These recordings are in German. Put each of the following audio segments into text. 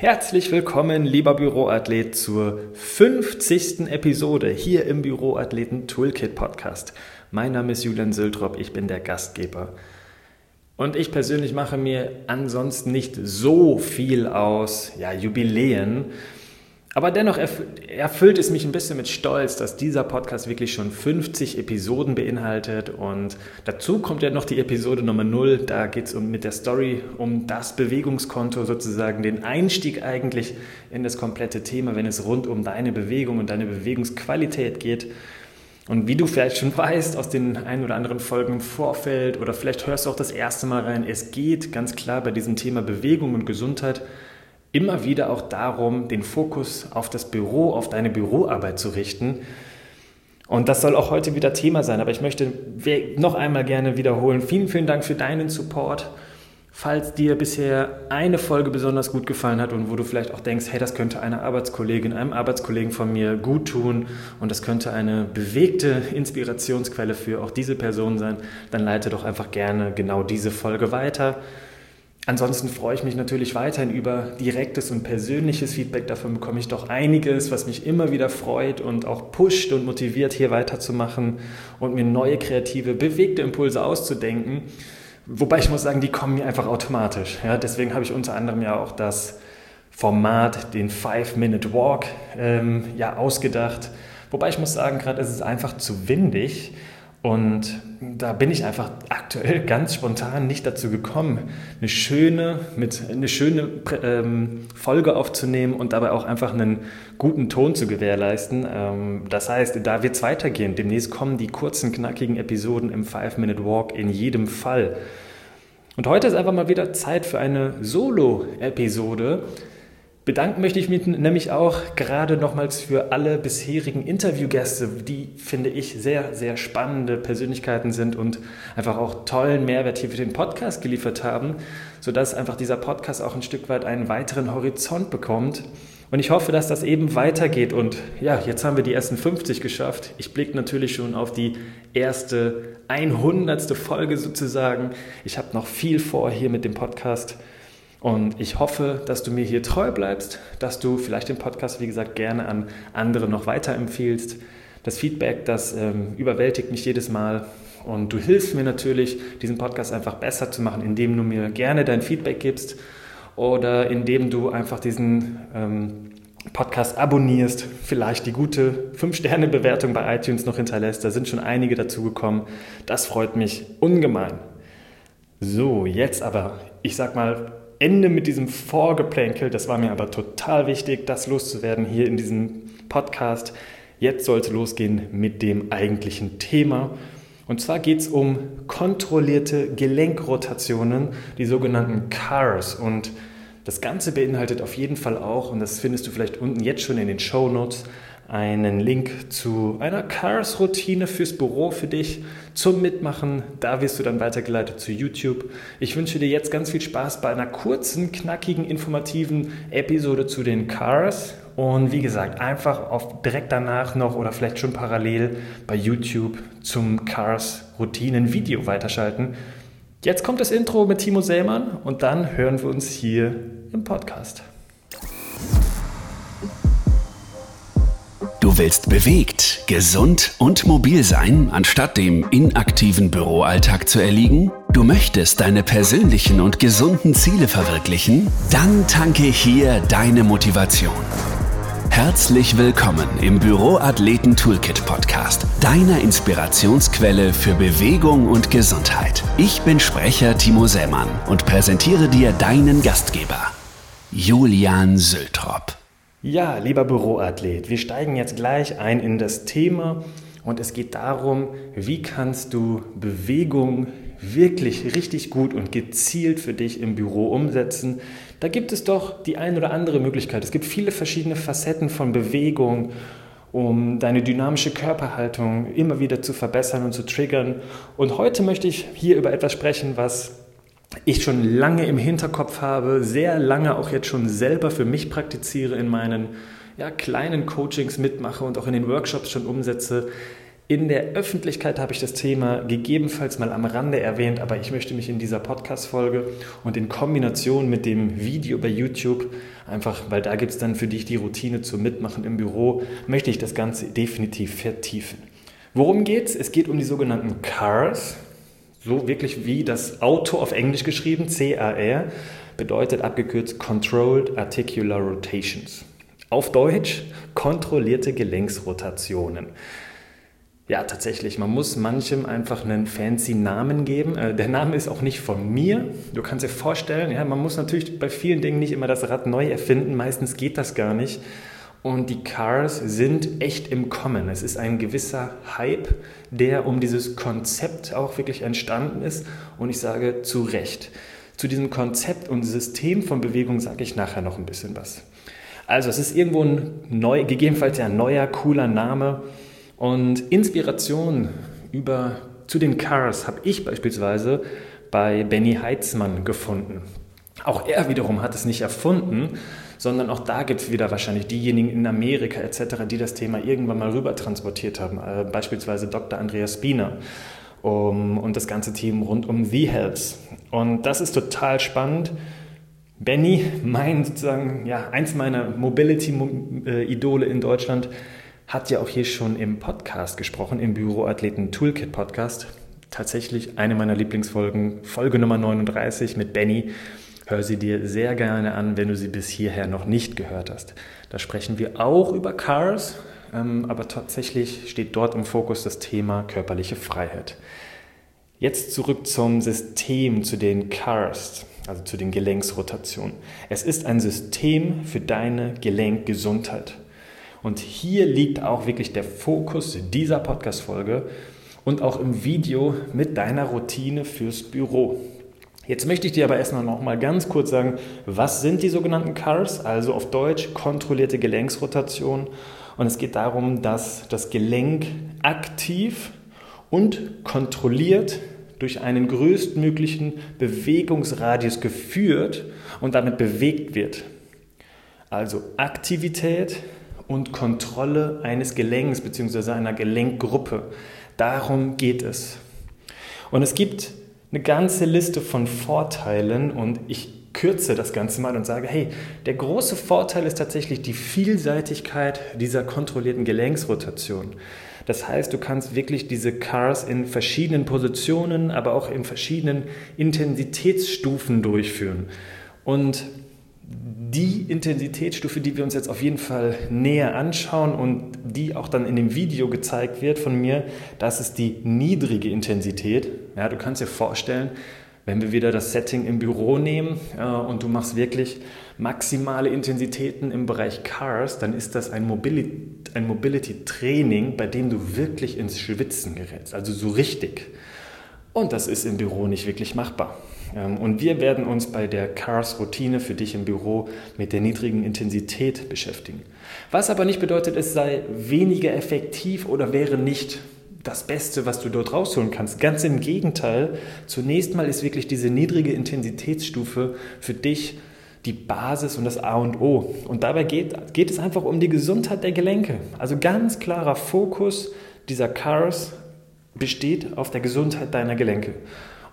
Herzlich willkommen, lieber Büroathlet, zur 50. Episode hier im Büroathleten Toolkit Podcast. Mein Name ist Julian Sültrop, ich bin der Gastgeber. Und ich persönlich mache mir ansonsten nicht so viel aus ja, Jubiläen. Aber dennoch erfüllt es mich ein bisschen mit Stolz, dass dieser Podcast wirklich schon 50 Episoden beinhaltet. Und dazu kommt ja noch die Episode Nummer 0. Da geht es um, mit der Story um das Bewegungskonto, sozusagen den Einstieg eigentlich in das komplette Thema, wenn es rund um deine Bewegung und deine Bewegungsqualität geht. Und wie du vielleicht schon weißt aus den ein oder anderen Folgen im Vorfeld oder vielleicht hörst du auch das erste Mal rein, es geht ganz klar bei diesem Thema Bewegung und Gesundheit immer wieder auch darum, den Fokus auf das Büro, auf deine Büroarbeit zu richten. Und das soll auch heute wieder Thema sein, aber ich möchte noch einmal gerne wiederholen. Vielen, vielen Dank für deinen Support. Falls dir bisher eine Folge besonders gut gefallen hat und wo du vielleicht auch denkst, hey, das könnte einer Arbeitskollegin, einem Arbeitskollegen von mir gut tun und das könnte eine bewegte Inspirationsquelle für auch diese Person sein, dann leite doch einfach gerne genau diese Folge weiter. Ansonsten freue ich mich natürlich weiterhin über direktes und persönliches Feedback. Davon bekomme ich doch einiges, was mich immer wieder freut und auch pusht und motiviert, hier weiterzumachen und mir neue kreative, bewegte Impulse auszudenken. Wobei ich muss sagen, die kommen mir einfach automatisch. Ja, deswegen habe ich unter anderem ja auch das Format, den Five-Minute Walk, ähm, ja, ausgedacht. Wobei ich muss sagen, gerade ist es einfach zu windig und da bin ich einfach aktuell ganz spontan nicht dazu gekommen, eine schöne, mit, eine schöne ähm, Folge aufzunehmen und dabei auch einfach einen guten Ton zu gewährleisten. Ähm, das heißt, da wird es weitergehen. Demnächst kommen die kurzen, knackigen Episoden im Five-Minute-Walk in jedem Fall. Und heute ist einfach mal wieder Zeit für eine Solo-Episode. Bedanken möchte ich mich nämlich auch gerade nochmals für alle bisherigen Interviewgäste, die, finde ich, sehr, sehr spannende Persönlichkeiten sind und einfach auch tollen Mehrwert hier für den Podcast geliefert haben, sodass einfach dieser Podcast auch ein Stück weit einen weiteren Horizont bekommt. Und ich hoffe, dass das eben weitergeht. Und ja, jetzt haben wir die ersten 50 geschafft. Ich blicke natürlich schon auf die erste 100. Folge sozusagen. Ich habe noch viel vor hier mit dem Podcast. Und ich hoffe, dass du mir hier treu bleibst, dass du vielleicht den Podcast, wie gesagt, gerne an andere noch weiterempfiehlst. Das Feedback, das ähm, überwältigt mich jedes Mal. Und du hilfst mir natürlich, diesen Podcast einfach besser zu machen, indem du mir gerne dein Feedback gibst oder indem du einfach diesen ähm, Podcast abonnierst, vielleicht die gute 5-Sterne-Bewertung bei iTunes noch hinterlässt. Da sind schon einige dazugekommen. Das freut mich ungemein. So, jetzt aber, ich sag mal, Ende mit diesem Vorgeplänkel. Das war mir aber total wichtig, das loszuwerden hier in diesem Podcast. Jetzt soll es losgehen mit dem eigentlichen Thema. Und zwar geht es um kontrollierte Gelenkrotationen, die sogenannten CARS. Und das Ganze beinhaltet auf jeden Fall auch, und das findest du vielleicht unten jetzt schon in den Show Notes, einen Link zu einer Cars-Routine fürs Büro für dich zum Mitmachen. Da wirst du dann weitergeleitet zu YouTube. Ich wünsche dir jetzt ganz viel Spaß bei einer kurzen, knackigen, informativen Episode zu den Cars. Und wie gesagt, einfach auf direkt danach noch oder vielleicht schon parallel bei YouTube zum Cars-Routinen-Video weiterschalten. Jetzt kommt das Intro mit Timo Sämann und dann hören wir uns hier im Podcast. Du willst bewegt, gesund und mobil sein, anstatt dem inaktiven Büroalltag zu erliegen? Du möchtest deine persönlichen und gesunden Ziele verwirklichen? Dann tanke hier deine Motivation. Herzlich willkommen im Büroathleten Toolkit Podcast, deiner Inspirationsquelle für Bewegung und Gesundheit. Ich bin Sprecher Timo Sämann und präsentiere dir deinen Gastgeber, Julian Sültrop. Ja, lieber Büroathlet, wir steigen jetzt gleich ein in das Thema und es geht darum, wie kannst du Bewegung wirklich richtig gut und gezielt für dich im Büro umsetzen. Da gibt es doch die ein oder andere Möglichkeit. Es gibt viele verschiedene Facetten von Bewegung, um deine dynamische Körperhaltung immer wieder zu verbessern und zu triggern. Und heute möchte ich hier über etwas sprechen, was ich schon lange im Hinterkopf habe, sehr lange auch jetzt schon selber für mich praktiziere in meinen ja, kleinen Coachings mitmache und auch in den Workshops schon umsetze. In der Öffentlichkeit habe ich das Thema gegebenenfalls mal am Rande erwähnt, aber ich möchte mich in dieser Podcast-Folge und in Kombination mit dem Video bei YouTube, einfach weil da gibt es dann für dich die Routine zum Mitmachen im Büro, möchte ich das Ganze definitiv vertiefen. Worum geht's? Es geht um die sogenannten CARs, so wirklich wie das Auto auf Englisch geschrieben, C-A-R, bedeutet abgekürzt Controlled Articular Rotations. Auf Deutsch kontrollierte Gelenksrotationen. Ja, tatsächlich. Man muss manchem einfach einen fancy Namen geben. Äh, der Name ist auch nicht von mir. Du kannst dir vorstellen, ja, man muss natürlich bei vielen Dingen nicht immer das Rad neu erfinden. Meistens geht das gar nicht. Und die Cars sind echt im Kommen. Es ist ein gewisser Hype, der um dieses Konzept auch wirklich entstanden ist. Und ich sage zu Recht. Zu diesem Konzept und System von Bewegung sage ich nachher noch ein bisschen was. Also es ist irgendwo ein neu, gegebenenfalls ein neuer, cooler Name und Inspiration über, zu den Cars habe ich beispielsweise bei Benny Heitzmann gefunden. Auch er wiederum hat es nicht erfunden, sondern auch da gibt es wieder wahrscheinlich diejenigen in Amerika etc., die das Thema irgendwann mal rüber transportiert haben. Äh, beispielsweise Dr. Andreas Spiener um, und das ganze Team rund um The Health. Und das ist total spannend. Benny, mein sozusagen, ja, eins meiner Mobility-Idole in Deutschland, hat ja auch hier schon im Podcast gesprochen, im Büroathleten Toolkit Podcast. Tatsächlich eine meiner Lieblingsfolgen, Folge Nummer 39 mit Benny. Hör sie dir sehr gerne an, wenn du sie bis hierher noch nicht gehört hast. Da sprechen wir auch über Cars, ähm, aber tatsächlich steht dort im Fokus das Thema körperliche Freiheit. Jetzt zurück zum System, zu den Cars, also zu den Gelenksrotationen. Es ist ein System für deine Gelenkgesundheit. Und hier liegt auch wirklich der Fokus dieser Podcast-Folge und auch im Video mit deiner Routine fürs Büro. Jetzt möchte ich dir aber erstmal noch mal ganz kurz sagen, was sind die sogenannten CARs, also auf Deutsch kontrollierte Gelenksrotation. Und es geht darum, dass das Gelenk aktiv und kontrolliert durch einen größtmöglichen Bewegungsradius geführt und damit bewegt wird. Also Aktivität und Kontrolle eines Gelenks bzw. einer Gelenkgruppe. Darum geht es. Und es gibt eine ganze Liste von Vorteilen und ich kürze das Ganze mal und sage, hey, der große Vorteil ist tatsächlich die Vielseitigkeit dieser kontrollierten Gelenksrotation. Das heißt, du kannst wirklich diese Cars in verschiedenen Positionen, aber auch in verschiedenen Intensitätsstufen durchführen. Und die Intensitätsstufe, die wir uns jetzt auf jeden Fall näher anschauen und die auch dann in dem Video gezeigt wird von mir, das ist die niedrige Intensität. Ja, du kannst dir vorstellen, wenn wir wieder das Setting im Büro nehmen äh, und du machst wirklich maximale Intensitäten im Bereich Cars, dann ist das ein Mobility, ein Mobility Training, bei dem du wirklich ins Schwitzen gerätst, also so richtig. Und das ist im Büro nicht wirklich machbar. Ähm, und wir werden uns bei der CARS-Routine für dich im Büro mit der niedrigen Intensität beschäftigen. Was aber nicht bedeutet, es sei weniger effektiv oder wäre nicht das Beste, was du dort rausholen kannst. Ganz im Gegenteil, zunächst mal ist wirklich diese niedrige Intensitätsstufe für dich die Basis und das A und O. Und dabei geht, geht es einfach um die Gesundheit der Gelenke. Also ganz klarer Fokus dieser CARS besteht auf der Gesundheit deiner Gelenke.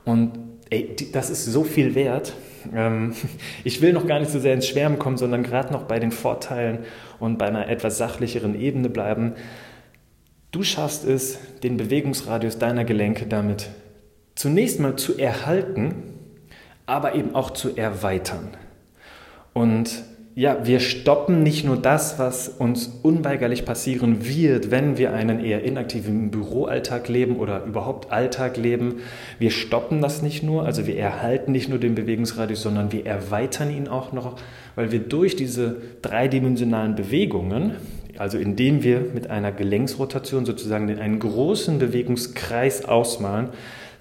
Und ey, das ist so viel wert. Ähm, ich will noch gar nicht so sehr ins Schwärmen kommen, sondern gerade noch bei den Vorteilen und bei einer etwas sachlicheren Ebene bleiben. Du schaffst es, den Bewegungsradius deiner Gelenke damit zunächst mal zu erhalten, aber eben auch zu erweitern. Und ja, wir stoppen nicht nur das, was uns unweigerlich passieren wird, wenn wir einen eher inaktiven Büroalltag leben oder überhaupt Alltag leben. Wir stoppen das nicht nur, also wir erhalten nicht nur den Bewegungsradius, sondern wir erweitern ihn auch noch, weil wir durch diese dreidimensionalen Bewegungen, also indem wir mit einer Gelenksrotation sozusagen einen großen Bewegungskreis ausmalen,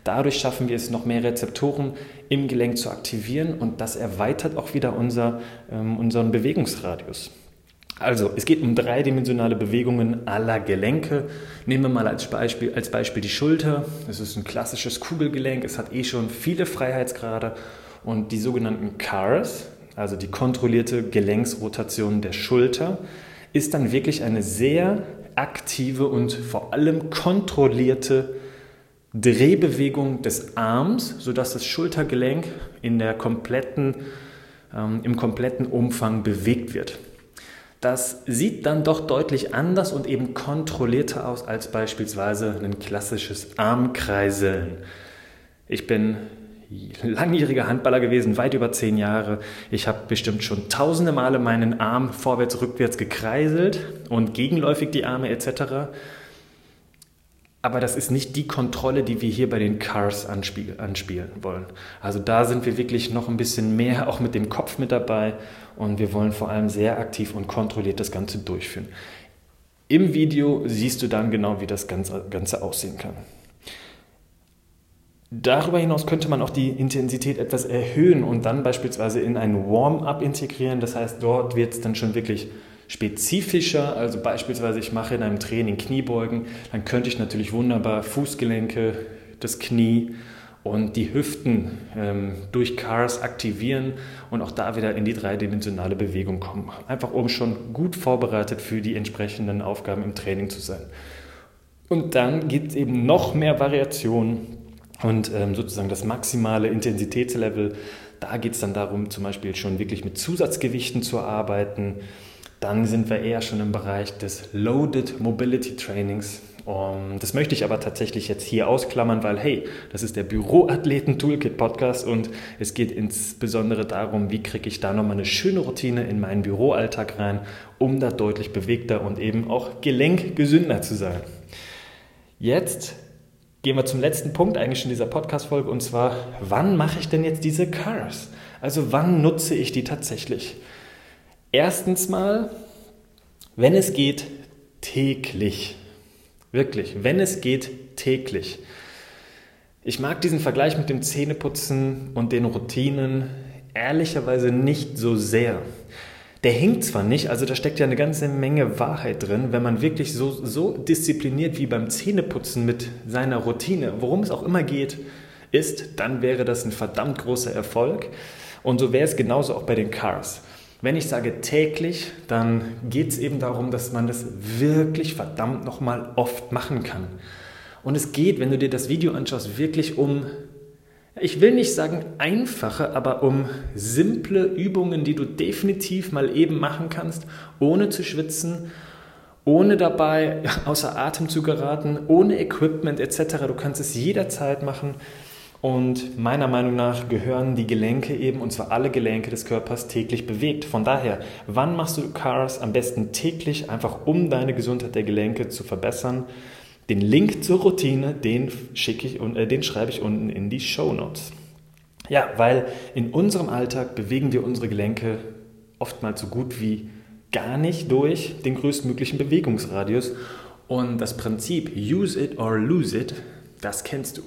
Dadurch schaffen wir es, noch mehr Rezeptoren im Gelenk zu aktivieren und das erweitert auch wieder unser, ähm, unseren Bewegungsradius. Also, es geht um dreidimensionale Bewegungen aller Gelenke. Nehmen wir mal als Beispiel, als Beispiel die Schulter. Das ist ein klassisches Kugelgelenk. Es hat eh schon viele Freiheitsgrade. Und die sogenannten CARS, also die kontrollierte Gelenksrotation der Schulter, ist dann wirklich eine sehr aktive und vor allem kontrollierte Drehbewegung des Arms, sodass das Schultergelenk in der kompletten, ähm, im kompletten Umfang bewegt wird. Das sieht dann doch deutlich anders und eben kontrollierter aus als beispielsweise ein klassisches Armkreiseln. Ich bin langjähriger Handballer gewesen, weit über zehn Jahre. Ich habe bestimmt schon tausende Male meinen Arm vorwärts, rückwärts gekreiselt und gegenläufig die Arme etc. Aber das ist nicht die Kontrolle, die wir hier bei den Cars anspielen wollen. Also da sind wir wirklich noch ein bisschen mehr auch mit dem Kopf mit dabei und wir wollen vor allem sehr aktiv und kontrolliert das Ganze durchführen. Im Video siehst du dann genau, wie das Ganze, Ganze aussehen kann. Darüber hinaus könnte man auch die Intensität etwas erhöhen und dann beispielsweise in ein Warm-up integrieren. Das heißt, dort wird es dann schon wirklich spezifischer. Also beispielsweise, ich mache in einem Training Kniebeugen, dann könnte ich natürlich wunderbar Fußgelenke, das Knie und die Hüften ähm, durch Cars aktivieren und auch da wieder in die dreidimensionale Bewegung kommen. Einfach um schon gut vorbereitet für die entsprechenden Aufgaben im Training zu sein. Und dann gibt es eben noch mehr Variationen und ähm, sozusagen das maximale Intensitätslevel, da geht es dann darum, zum Beispiel schon wirklich mit Zusatzgewichten zu arbeiten. Dann sind wir eher schon im Bereich des Loaded Mobility Trainings. Um, das möchte ich aber tatsächlich jetzt hier ausklammern, weil hey, das ist der Büroathleten Toolkit Podcast und es geht insbesondere darum, wie kriege ich da nochmal eine schöne Routine in meinen Büroalltag rein, um da deutlich bewegter und eben auch gelenkgesünder zu sein. Jetzt gehen wir zum letzten Punkt eigentlich in dieser Podcast-Folge und zwar, wann mache ich denn jetzt diese Cars? Also wann nutze ich die tatsächlich? Erstens mal, wenn es geht, täglich. Wirklich, wenn es geht, täglich. Ich mag diesen Vergleich mit dem Zähneputzen und den Routinen ehrlicherweise nicht so sehr der hinkt zwar nicht, also da steckt ja eine ganze Menge Wahrheit drin, wenn man wirklich so, so diszipliniert wie beim Zähneputzen mit seiner Routine, worum es auch immer geht, ist, dann wäre das ein verdammt großer Erfolg. Und so wäre es genauso auch bei den Cars. Wenn ich sage täglich, dann geht es eben darum, dass man das wirklich verdammt nochmal oft machen kann. Und es geht, wenn du dir das Video anschaust, wirklich um ich will nicht sagen einfache, aber um simple Übungen, die du definitiv mal eben machen kannst, ohne zu schwitzen, ohne dabei außer Atem zu geraten, ohne Equipment etc. Du kannst es jederzeit machen. Und meiner Meinung nach gehören die Gelenke eben, und zwar alle Gelenke des Körpers, täglich bewegt. Von daher, wann machst du Cars am besten täglich, einfach um deine Gesundheit der Gelenke zu verbessern? Den Link zur Routine, den, schicke ich, äh, den schreibe ich unten in die Show Notes. Ja, weil in unserem Alltag bewegen wir unsere Gelenke oftmals so gut wie gar nicht durch den größtmöglichen Bewegungsradius. Und das Prinzip Use it or lose it, das kennst du.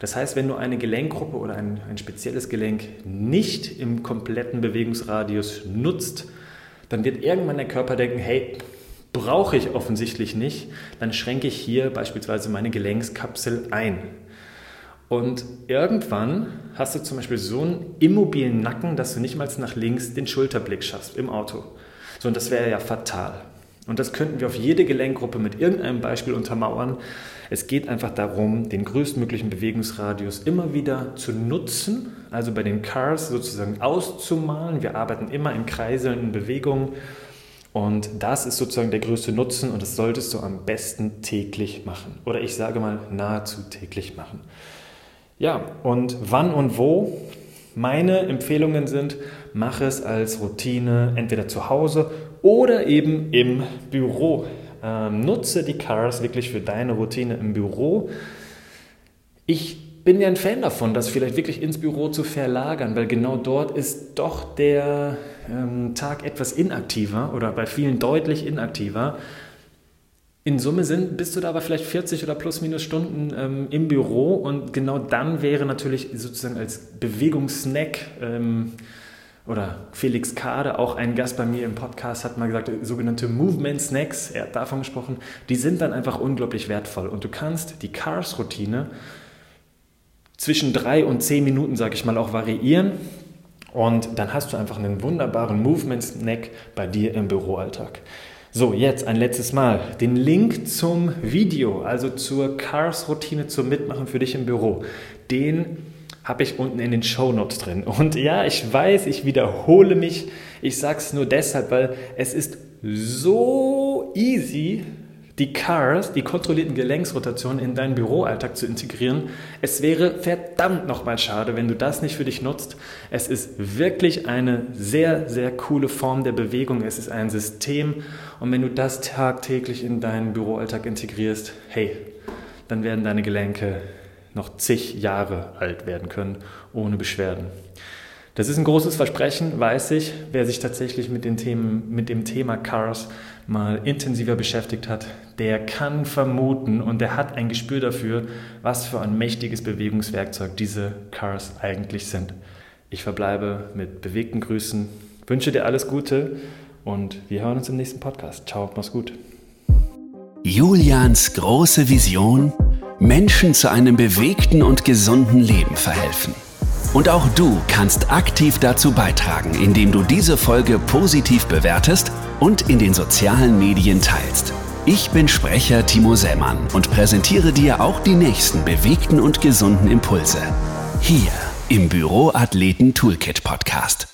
Das heißt, wenn du eine Gelenkgruppe oder ein, ein spezielles Gelenk nicht im kompletten Bewegungsradius nutzt, dann wird irgendwann der Körper denken, hey, brauche ich offensichtlich nicht, dann schränke ich hier beispielsweise meine Gelenkskapsel ein. Und irgendwann hast du zum Beispiel so einen immobilen Nacken, dass du nicht mal nach links den Schulterblick schaffst im Auto. So, und das wäre ja fatal. Und das könnten wir auf jede Gelenkgruppe mit irgendeinem Beispiel untermauern. Es geht einfach darum, den größtmöglichen Bewegungsradius immer wieder zu nutzen, also bei den Cars sozusagen auszumalen. Wir arbeiten immer in kreiselnden Bewegungen und das ist sozusagen der größte Nutzen und das solltest du am besten täglich machen. Oder ich sage mal nahezu täglich machen. Ja, und wann und wo? Meine Empfehlungen sind, mach es als Routine entweder zu Hause oder eben im Büro. Ähm, nutze die Cars wirklich für deine Routine im Büro. Ich bin ja ein Fan davon, das vielleicht wirklich ins Büro zu verlagern, weil genau dort ist doch der ähm, Tag etwas inaktiver oder bei vielen deutlich inaktiver. In Summe sind, bist du da aber vielleicht 40 oder plus minus Stunden ähm, im Büro und genau dann wäre natürlich sozusagen als Bewegungssnack ähm, oder Felix Kade, auch ein Gast bei mir im Podcast, hat mal gesagt, sogenannte Movement Snacks, er hat davon gesprochen, die sind dann einfach unglaublich wertvoll und du kannst die Cars-Routine zwischen drei und zehn Minuten, sage ich mal, auch variieren. Und dann hast du einfach einen wunderbaren Movement-Snack bei dir im Büroalltag. So, jetzt ein letztes Mal. Den Link zum Video, also zur Cars-Routine zum Mitmachen für dich im Büro, den habe ich unten in den Show Notes drin. Und ja, ich weiß, ich wiederhole mich. Ich sage es nur deshalb, weil es ist so easy, die CARS, die kontrollierten Gelenksrotationen, in deinen Büroalltag zu integrieren. Es wäre verdammt nochmal schade, wenn du das nicht für dich nutzt. Es ist wirklich eine sehr, sehr coole Form der Bewegung. Es ist ein System. Und wenn du das tagtäglich in deinen Büroalltag integrierst, hey, dann werden deine Gelenke noch zig Jahre alt werden können, ohne Beschwerden. Das ist ein großes Versprechen, weiß ich. Wer sich tatsächlich mit, den Themen, mit dem Thema Cars mal intensiver beschäftigt hat, der kann vermuten und der hat ein Gespür dafür, was für ein mächtiges Bewegungswerkzeug diese Cars eigentlich sind. Ich verbleibe mit bewegten Grüßen, wünsche dir alles Gute und wir hören uns im nächsten Podcast. Ciao, mach's gut. Julians große Vision, Menschen zu einem bewegten und gesunden Leben verhelfen. Und auch du kannst aktiv dazu beitragen, indem du diese Folge positiv bewertest und in den sozialen Medien teilst. Ich bin Sprecher Timo Sämann und präsentiere dir auch die nächsten bewegten und gesunden Impulse. Hier im Büroathleten Toolkit Podcast.